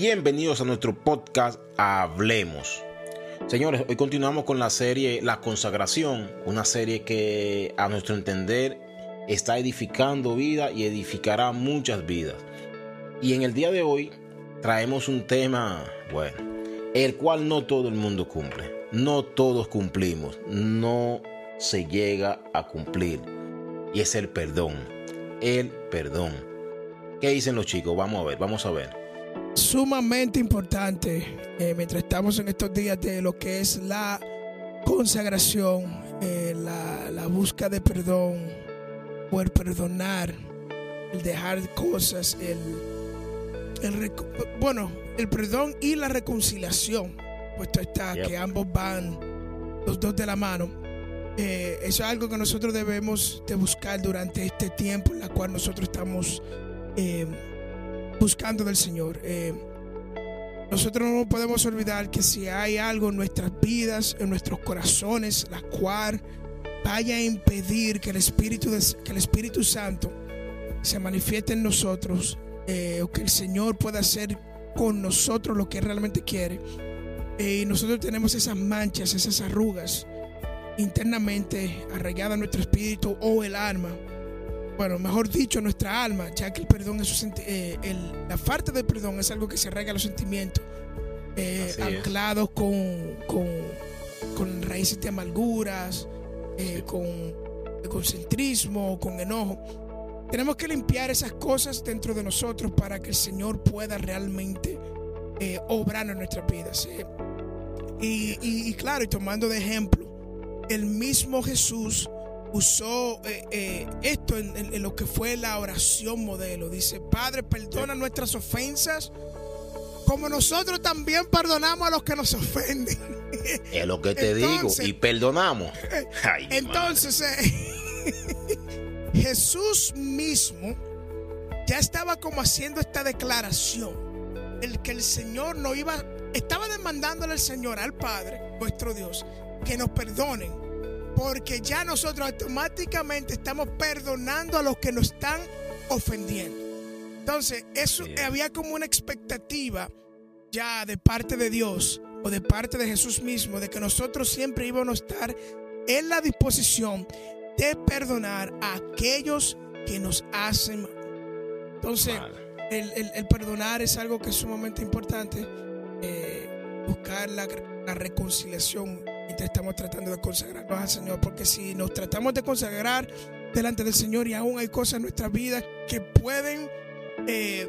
Bienvenidos a nuestro podcast Hablemos. Señores, hoy continuamos con la serie La consagración, una serie que a nuestro entender está edificando vida y edificará muchas vidas. Y en el día de hoy traemos un tema, bueno, el cual no todo el mundo cumple, no todos cumplimos, no se llega a cumplir. Y es el perdón, el perdón. ¿Qué dicen los chicos? Vamos a ver, vamos a ver sumamente importante eh, mientras estamos en estos días de lo que es la consagración, eh, la, la búsqueda de perdón, poder perdonar, el dejar cosas, el, el bueno, el perdón y la reconciliación, puesto está que ambos van los dos de la mano. Eh, eso es algo que nosotros debemos de buscar durante este tiempo en la cual nosotros estamos buscando del Señor. Eh, nosotros no podemos olvidar que si hay algo en nuestras vidas, en nuestros corazones, la cual vaya a impedir que el Espíritu, que el Espíritu Santo se manifieste en nosotros, eh, o que el Señor pueda hacer con nosotros lo que realmente quiere. Eh, y nosotros tenemos esas manchas, esas arrugas internamente arraigadas en nuestro espíritu o el alma bueno, mejor dicho, nuestra alma, ya que el perdón es eh, la falta de perdón es algo que se arraiga a los sentimientos, eh, anclados con, con, raíces de amarguras, eh, con egocentrismo, con enojo. Tenemos que limpiar esas cosas dentro de nosotros para que el Señor pueda realmente obrar en nuestras vidas. Y, y claro, y tomando de ejemplo, el mismo Jesús usó eh, eh, esto en, lo que fue la oración modelo. Dice, Padre, perdona nuestras ofensas, como nosotros también perdonamos a los que nos ofenden. Es lo que te digo, y perdonamos. entonces, eh, Jesús mismo ya estaba como haciendo esta declaración, el que el Señor no iba, estaba demandándole al Señor, al Padre, nuestro Dios, que nos perdonen porque ya nosotros automáticamente estamos perdonando a los que nos están ofendiendo. Entonces, eso había como una expectativa ya de parte de Dios o de parte de Jesús mismo, de que nosotros siempre íbamos a estar en la disposición de perdonar a aquellos que nos hacen mal. Entonces, el, perdonar es algo que es sumamente importante. Eh, buscar la, la reconciliación estamos tratando de consagrarnos al Señor. Porque si nos tratamos de consagrar delante del Señor y aún hay cosas en nuestras vidas que pueden eh,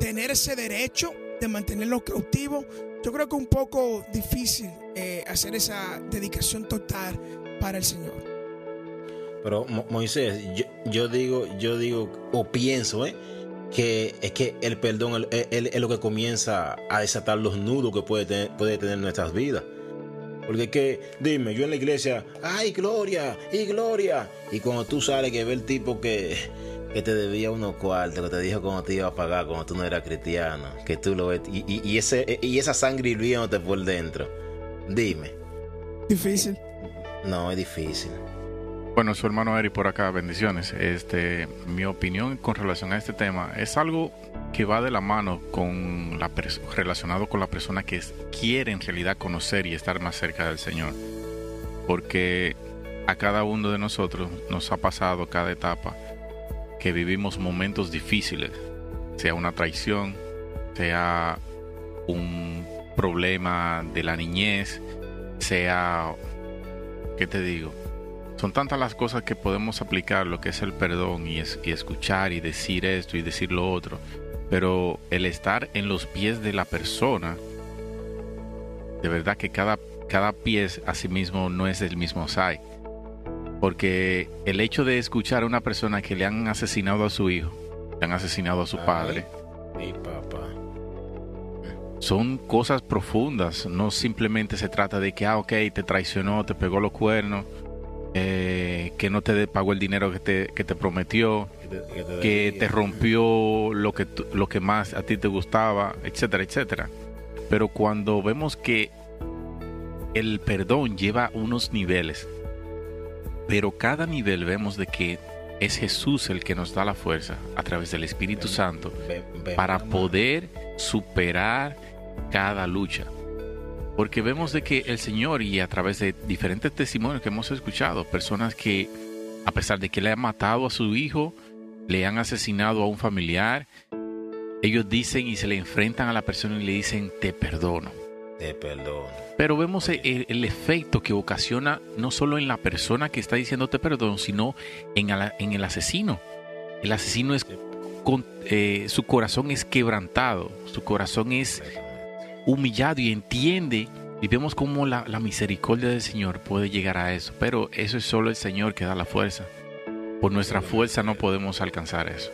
tener ese derecho de mantenerlos cautivos, yo creo que es un poco difícil eh, hacer esa dedicación total para el Señor. Pero Moisés, yo, digo, yo digo o pienso, ¿eh? que es que el perdón es, lo que comienza a desatar los nudos que puede puede tener nuestras vidas. Porque que, dime, yo en la iglesia, ay, gloria, y gloria. Y cuando tú sales que ve el tipo que, que te debía unos cuartos, que te dijo cómo te iba a pagar cuando tú no eras cristiano, que tú lo ves, y, y, ese, y esa sangre hirviéndote por dentro. Dime. Difícil. No, es difícil. Bueno, su hermano Eri por acá, bendiciones. Este, mi opinión con relación a este tema es algo que va de la mano con la relacionado con la persona que quiere en realidad conocer y estar más cerca del Señor. Porque a cada uno de nosotros nos ha pasado cada etapa que vivimos momentos difíciles, sea una traición, sea un problema de la niñez, sea, ¿qué te digo? Son tantas las cosas que podemos aplicar lo que es el perdón y, es, y escuchar y decir esto y decir lo otro pero el estar en los pies de la persona, de verdad que cada, cada pie a sí mismo no es el mismo SAI. Porque el hecho de escuchar a una persona que le han asesinado a su hijo, le han asesinado a su padre, papá. son cosas profundas. No simplemente se trata de que, ah, ok, te traicionó, te pegó los cuernos, eh, que no te pagó el dinero que te, que te prometió, que te, rompió lo que, lo que más a ti te gustaba, etcétera, etcétera. Pero cuando vemos que el perdón lleva unos niveles, pero cada nivel vemos de que es Jesús el que nos da la fuerza a través del Espíritu Santo para poder superar cada lucha. Porque vemos de que el Señor y a través de diferentes testimonios que hemos escuchado, personas que a pesar de que le han matado a su hijo, le han asesinado a un familiar, ellos dicen y se le enfrentan a la persona y le dicen, te perdono. Te perdono. Pero vemos el, efecto que ocasiona no solo en la persona que está diciendo te perdono, sino en, en el asesino. El asesino es, con, eh, su corazón es quebrantado, su corazón es humillado y entiende y vemos cómo la, la, misericordia del Señor puede llegar a eso. Pero eso es solo el Señor que da la fuerza. Por nuestra fuerza no podemos alcanzar eso.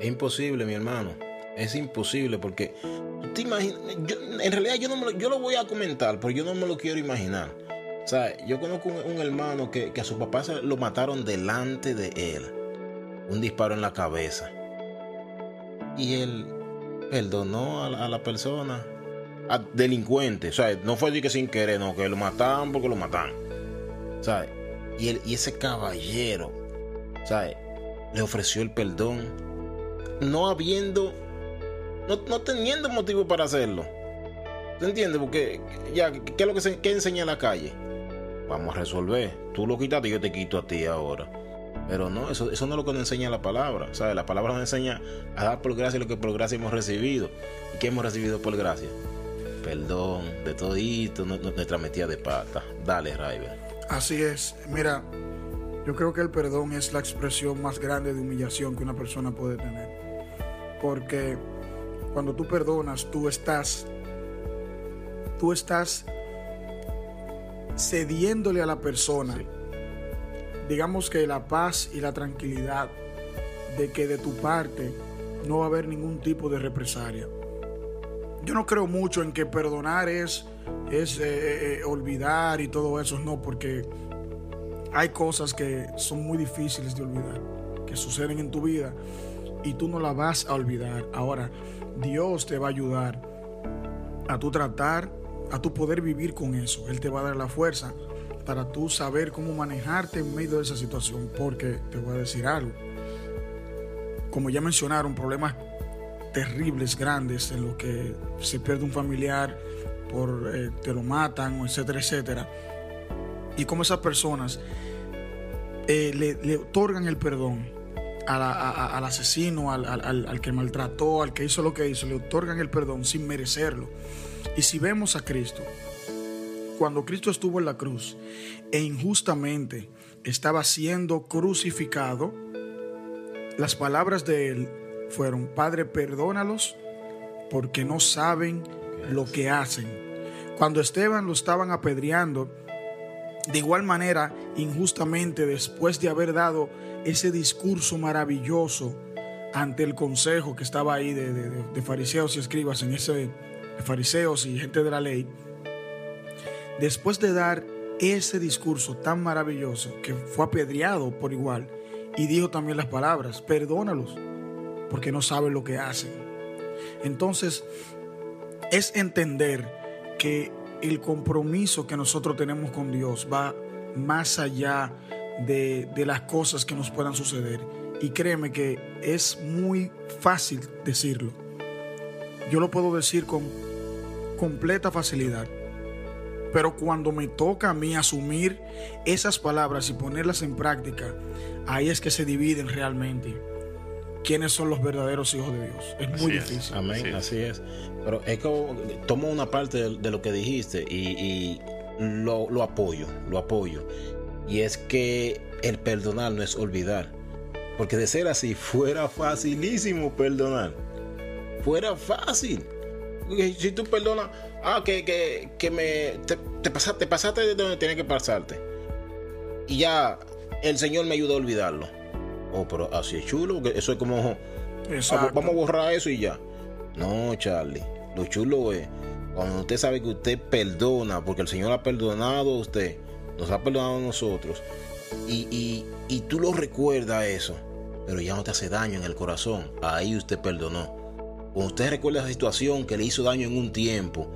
Es imposible, mi hermano. Es imposible porque te en realidad yo no lo, yo lo voy a comentar, pero yo no me lo quiero imaginar. O yo conozco un, hermano que, a su papá lo mataron delante de él. Un disparo en la cabeza. Y él perdonó a, la persona, a delincuente. O sea, no fue de que sin querer, no, que lo mataron porque lo mataron. Sea, y, y ese caballero, sea, le ofreció el perdón, no habiendo, no, teniendo motivo para hacerlo. ¿Te entiendes? Porque ya, ¿qué es lo que, se, que enseña la calle? Vamos a resolver. Tú lo quitaste y yo te quito a ti ahora. Pero no, eso, eso no es lo que nos enseña la palabra. ¿sabes? La palabra nos enseña a dar por gracia lo que por gracia hemos recibido. ¿Y qué hemos recibido por gracia? Perdón de todito, nuestra metida de pata. Dale, Raiber. Así es. Mira, yo creo que el perdón es la expresión más grande de humillación que una persona puede tener. Porque cuando tú perdonas, tú estás, tú estás cediéndole a la persona digamos que la paz y la tranquilidad de que de tu parte no va a haber ningún tipo de represalia. Yo no creo mucho en que perdonar es, es eh, eh, eh, olvidar y todo eso, no, porque hay cosas que son muy difíciles de olvidar, que suceden en tu vida y tú no las vas a olvidar. Ahora, Dios te va a ayudar a tu tratar, a tu poder vivir con eso. Él te va a dar la fuerza para tú saber cómo manejarte en medio de esa situación. Porque te voy a decir algo. Como ya mencionaron, problemas terribles, grandes, en los que se pierde un familiar, por eh, te lo matan, etcétera, etcétera. Y como esas personas eh, le, otorgan el perdón al asesino, al, al, que maltrató, al que hizo lo que hizo, le otorgan el perdón sin merecerlo. Y si vemos a Cristo, cuando Cristo estuvo en la cruz e injustamente estaba siendo crucificado, las palabras de él fueron, Padre, perdónalos porque no saben lo que hacen. Cuando Esteban lo estaban apedreando, de igual manera, injustamente, después de haber dado ese discurso maravilloso ante el consejo que estaba ahí de, fariseos y escribas, en ese de fariseos y gente de la ley, después de dar ese discurso tan maravilloso que fue apedreado por igual y dijo también las palabras, perdónalos, porque no saben lo que hacen. Entonces, es entender que el compromiso que nosotros tenemos con Dios va más allá de, de las cosas que nos puedan suceder. Y créeme que es muy fácil decirlo. Yo lo puedo decir con completa facilidad pero cuando me toca a mí asumir esas palabras y ponerlas en práctica, ahí es que se dividen realmente quiénes son los verdaderos hijos de Dios. Es muy difícil. Amén, así es. Pero es como tomo una parte de, lo que dijiste y, lo, lo, apoyo, lo apoyo. Y es que el perdonar no es olvidar. Porque de ser así, fuera facilísimo perdonar. Fuera fácil. Si tú perdonas, ah, que, que, que me, te, pasaste, pasaste de donde tienes que pasarte. Y ya el Señor me ayudó a olvidarlo. Oh, pero así es chulo, porque eso es como, vamos a borrar eso y ya. No, Charlie, lo chulo es cuando usted sabe que usted perdona, porque el Señor ha perdonado a usted, nos ha perdonado a nosotros, y, y, y tú lo recuerdas eso, pero ya no te hace daño en el corazón, ahí usted perdonó. Cuando usted recuerda esa situación que le hizo daño en un tiempo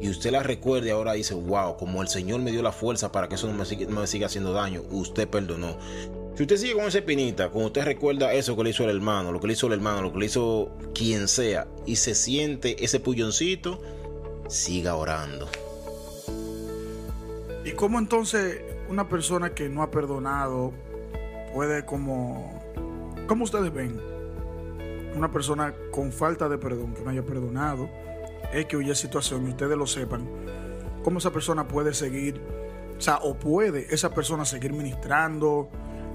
y usted la recuerde ahora dice, wow, como el Señor me dio la fuerza para que eso no me siga, haciendo daño, usted perdonó. Si usted sigue con esa espinita, cuando usted recuerda eso que le hizo el hermano, lo que le hizo el hermano, lo que le hizo quien sea, y se siente ese pulloncito, siga orando. ¿Y cómo entonces una persona que no ha perdonado puede como... ¿Cómo ustedes ven? Una persona con falta de perdón, que no haya perdonado, es que huye situación y ustedes lo sepan, ¿cómo esa persona puede seguir, o sea, o puede esa persona seguir ministrando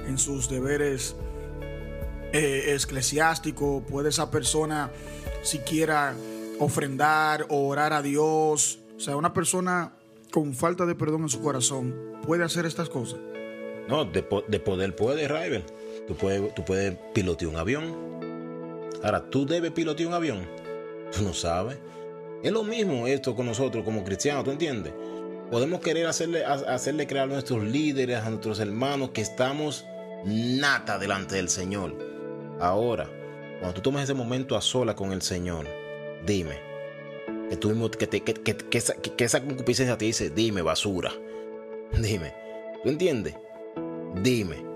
en sus deberes eh, eclesiásticos? ¿Puede esa persona siquiera ofrendar o orar a Dios? O sea, una persona con falta de perdón en su corazón puede hacer estas cosas. No, de, de poder puede, Rival. Tú puedes, tú puedes pilotear un avión. Ahora, ¿tú debes pilotear un avión? Tú no sabes. Es lo mismo esto con nosotros como cristianos, ¿tú entiendes? Podemos querer hacerle, hacerle creer a nuestros líderes, a nuestros hermanos, que estamos nata delante del Señor. Ahora, cuando tú tomes ese momento a sola con el Señor, dime, que, tú que, que, que esa concupiscencia te dice, dime basura, dime, ¿tú entiendes? Dime.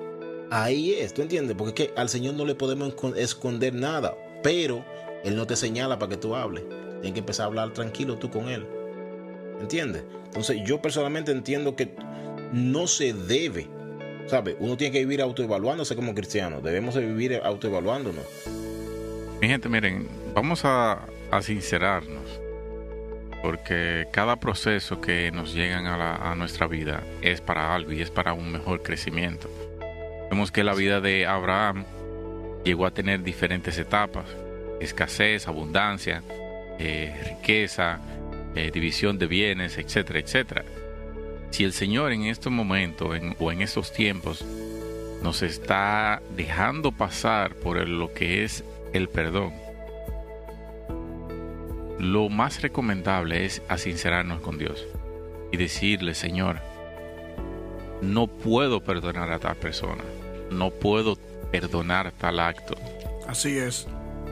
Ahí es, ¿tú entiendes? Porque es que al Señor no le podemos esconder nada, pero Él no te señala para que tú hables. Tienes que empezar a hablar tranquilo tú con Él. ¿Entiendes? Entonces yo personalmente entiendo que no se debe, ¿sabe? Uno tiene que vivir autoevaluándose como cristiano. Debemos de vivir autoevaluándonos. Mi gente, miren, vamos a, a sincerarnos. Porque cada proceso que nos llegan a, la, a nuestra vida es para algo y es para un mejor crecimiento. Vemos que la vida de Abraham llegó a tener diferentes etapas, escasez, abundancia, eh, riqueza, eh, división de bienes, etcétera, etcétera. Si el Señor en estos momentos en, o en estos tiempos nos está dejando pasar por lo que es el perdón, lo más recomendable es asincerarnos con Dios y decirle, Señor, no puedo perdonar a tal persona, no puedo perdonar tal acto. Así es.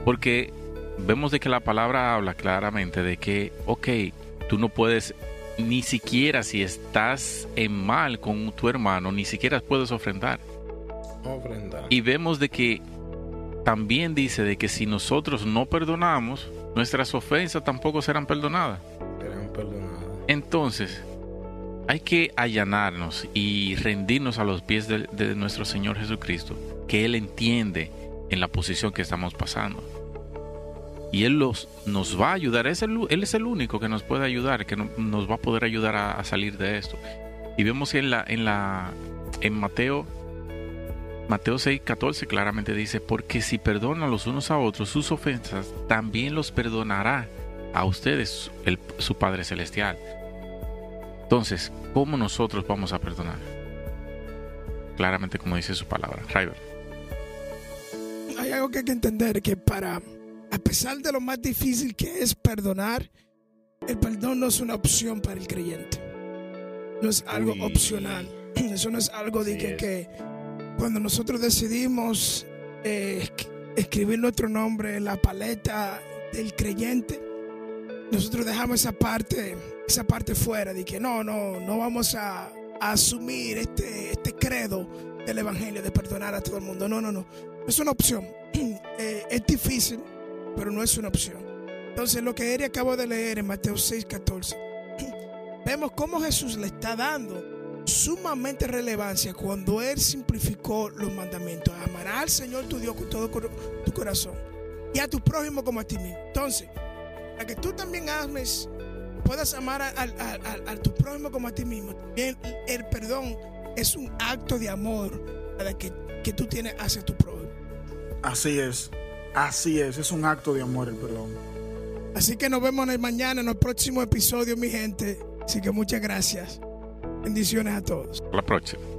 Porque vemos de que la palabra habla claramente de que, ok, tú no puedes, ni siquiera si estás en mal con tu hermano, ni siquiera puedes ofrendar. Ofrendar. Y vemos de que también dice de que si nosotros no perdonamos, nuestras ofensas tampoco serán perdonadas. Serán perdonadas. Entonces, hay que allanarnos y rendirnos a los pies de, nuestro Señor Jesucristo, que Él entiende en la posición que estamos pasando. Y Él los, nos va a ayudar, Él es el único que nos puede ayudar, que no, nos va a poder ayudar a, salir de esto. Y vemos en Mateo, Mateo 6, 14 claramente dice, porque si perdonan los unos a otros sus ofensas, también los perdonará a ustedes el, su Padre Celestial. Entonces, ¿cómo nosotros vamos a perdonar? Claramente como dice su palabra. River. Hay algo que hay que entender, que para, a pesar de lo más difícil que es perdonar, el perdón no es una opción para el creyente. No es algo Uy. opcional. Eso no es algo de que, que, cuando nosotros decidimos eh, escribir nuestro nombre en la paleta del creyente, nosotros dejamos esa parte, esa parte fuera de que no, no, no vamos a, asumir este, este credo del evangelio de perdonar a todo el mundo. No, no, no. Es una opción. Eh, es difícil, pero no es una opción. Entonces, lo que Eri acabó de leer en Mateo 6, 14, vemos cómo Jesús le está dando sumamente relevancia cuando Él simplificó los mandamientos. Amarás al Señor tu Dios con todo tu corazón y a tu prójimo como a ti mismo. Entonces, para que tú también ames, puedas amar a, a, a, a, tu prójimo como a ti mismo, también el perdón es un acto de amor que, que tú tienes hacia tu prójimo. Así es, así es, es un acto de amor el perdón. Así que nos vemos mañana en el próximo episodio, mi gente. Así que muchas gracias. Bendiciones a todos. La próxima.